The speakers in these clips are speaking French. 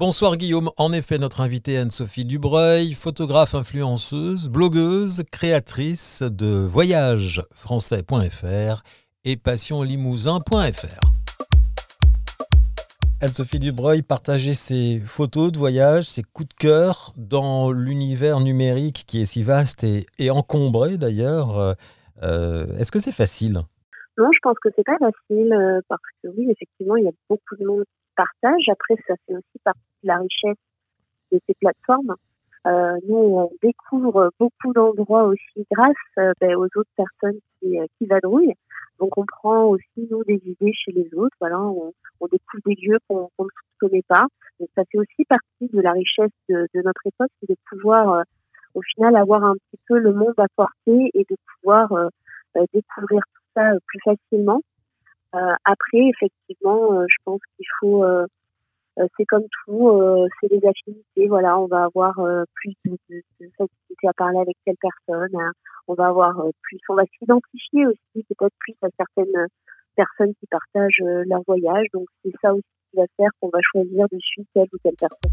Bonsoir Guillaume, en effet notre invitée Anne-Sophie Dubreuil, photographe influenceuse, blogueuse, créatrice de voyagefrançais.fr et passionlimousin.fr. Anne-Sophie Dubreuil partageait ses photos de voyage, ses coups de cœur dans l'univers numérique qui est si vaste et, encombré d'ailleurs. Euh, est-ce que c'est facile? Non, je pense que c'est pas facile euh, parce que oui, effectivement, il y a beaucoup de monde qui partage. Après, ça fait aussi partie la richesse de ces plateformes. Euh, nous, on découvre beaucoup d'endroits aussi grâce ben, aux autres personnes qui, qui vadrouillent. Donc on prend aussi nous des idées chez les autres. Voilà, on, découvre des lieux qu'on ne connaît pas. Donc ça fait aussi partie de la richesse de, notre époque, c'est de pouvoir euh, au final avoir un petit peu le monde à portée et de pouvoir euh, euh, découvrir tout ça plus facilement. après, effectivement, je pense qu'il faut euh, c'est comme tout, euh, c'est des affinités. Voilà, on va avoir euh, plus de, de, facilité à parler avec telle personne. On va avoir plus, on va s'identifier aussi peut-être plus à certaines personnes qui partagent leur voyage. Donc c'est ça aussi qui va faire qu'on va choisir de suite telle ou telle personne.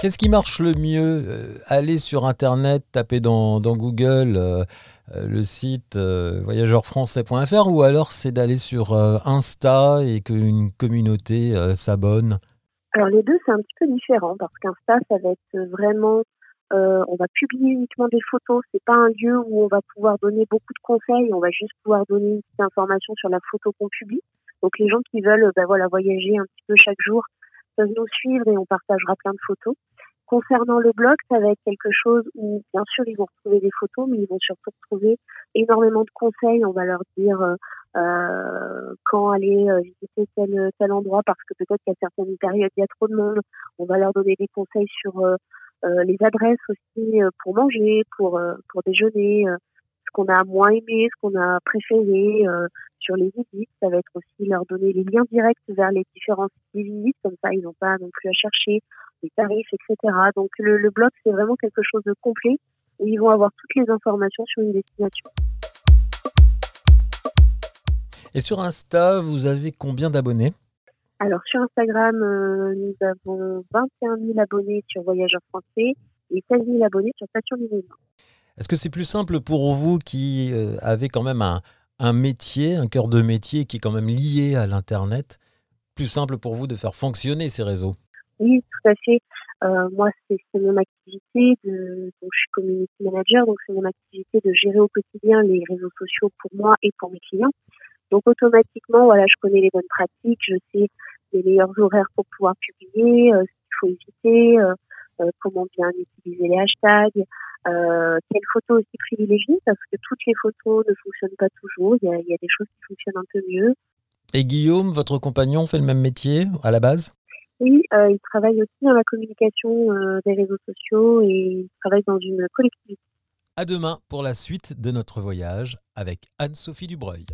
Qu'est-ce qui marche le mieux Aller sur Internet, taper dans, Google euh, le site euh, voyageurfrançais.fr ou alors c'est d'aller sur euh, Insta et qu'une communauté s'abonne Alors les deux c'est un petit peu différent parce qu'Insta ça va être vraiment on va publier uniquement des photos, c'est pas un lieu où on va pouvoir donner beaucoup de conseils, on va juste pouvoir donner une petite information sur la photo qu'on publie. Donc les gens qui veulent voilà, voyager un petit peu chaque jour peuvent nous suivre et on partagera plein de photos. Concernant le blog, ça va être quelque chose où, bien sûr, ils vont retrouver des photos, mais ils vont surtout retrouver énormément de conseils. On va leur dire euh, euh quand aller euh, visiter tel, tel endroit, parce que peut-être qu'à certaines périodes, il y a trop de monde. On va leur donner des conseils sur euh, euh les adresses aussi pour manger, pour, pour déjeuner, ce qu'on a moins aimé, ce qu'on a préféré sur les visites. Ça va être aussi leur donner les liens directs vers les différents visites, comme ça, ils n'ont pas non plus à chercher les tarifs, etc. Donc le, le blog, c'est vraiment quelque chose de complet où ils vont avoir toutes les informations sur une destination. Et sur Insta, vous avez combien d'abonnés? Alors sur Instagram, euh, nous avons 21 000 abonnés sur Voyageurs Français et 16 000 abonnés sur Passion Minimum. Est-ce que c'est plus simple pour vous qui euh, avez quand même un, un métier, un cœur de métier qui est quand même lié à l'Internet, plus simple pour vous de faire fonctionner ces réseaux? Oui, tout à fait. Euh, moi, c'est mon activité de, donc je suis community manager, donc c'est mon activité de gérer au quotidien les réseaux sociaux pour moi et pour mes clients. Donc automatiquement, voilà, je connais les bonnes pratiques, je sais les meilleurs horaires pour pouvoir publier, euh, ce qu'il faut éviter, euh, euh comment bien utiliser les hashtags, euh, quelles photos aussi privilégier, parce que toutes les photos ne fonctionnent pas toujours. Il y a, il y a des choses qui fonctionnent un peu mieux. Et Guillaume, votre compagnon, fait le même métier à la base? Oui, euh, il travaille aussi dans la communication euh, des réseaux sociaux et il travaille dans une collectivité. À demain pour la suite de notre voyage avec Anne-Sophie Dubreuil.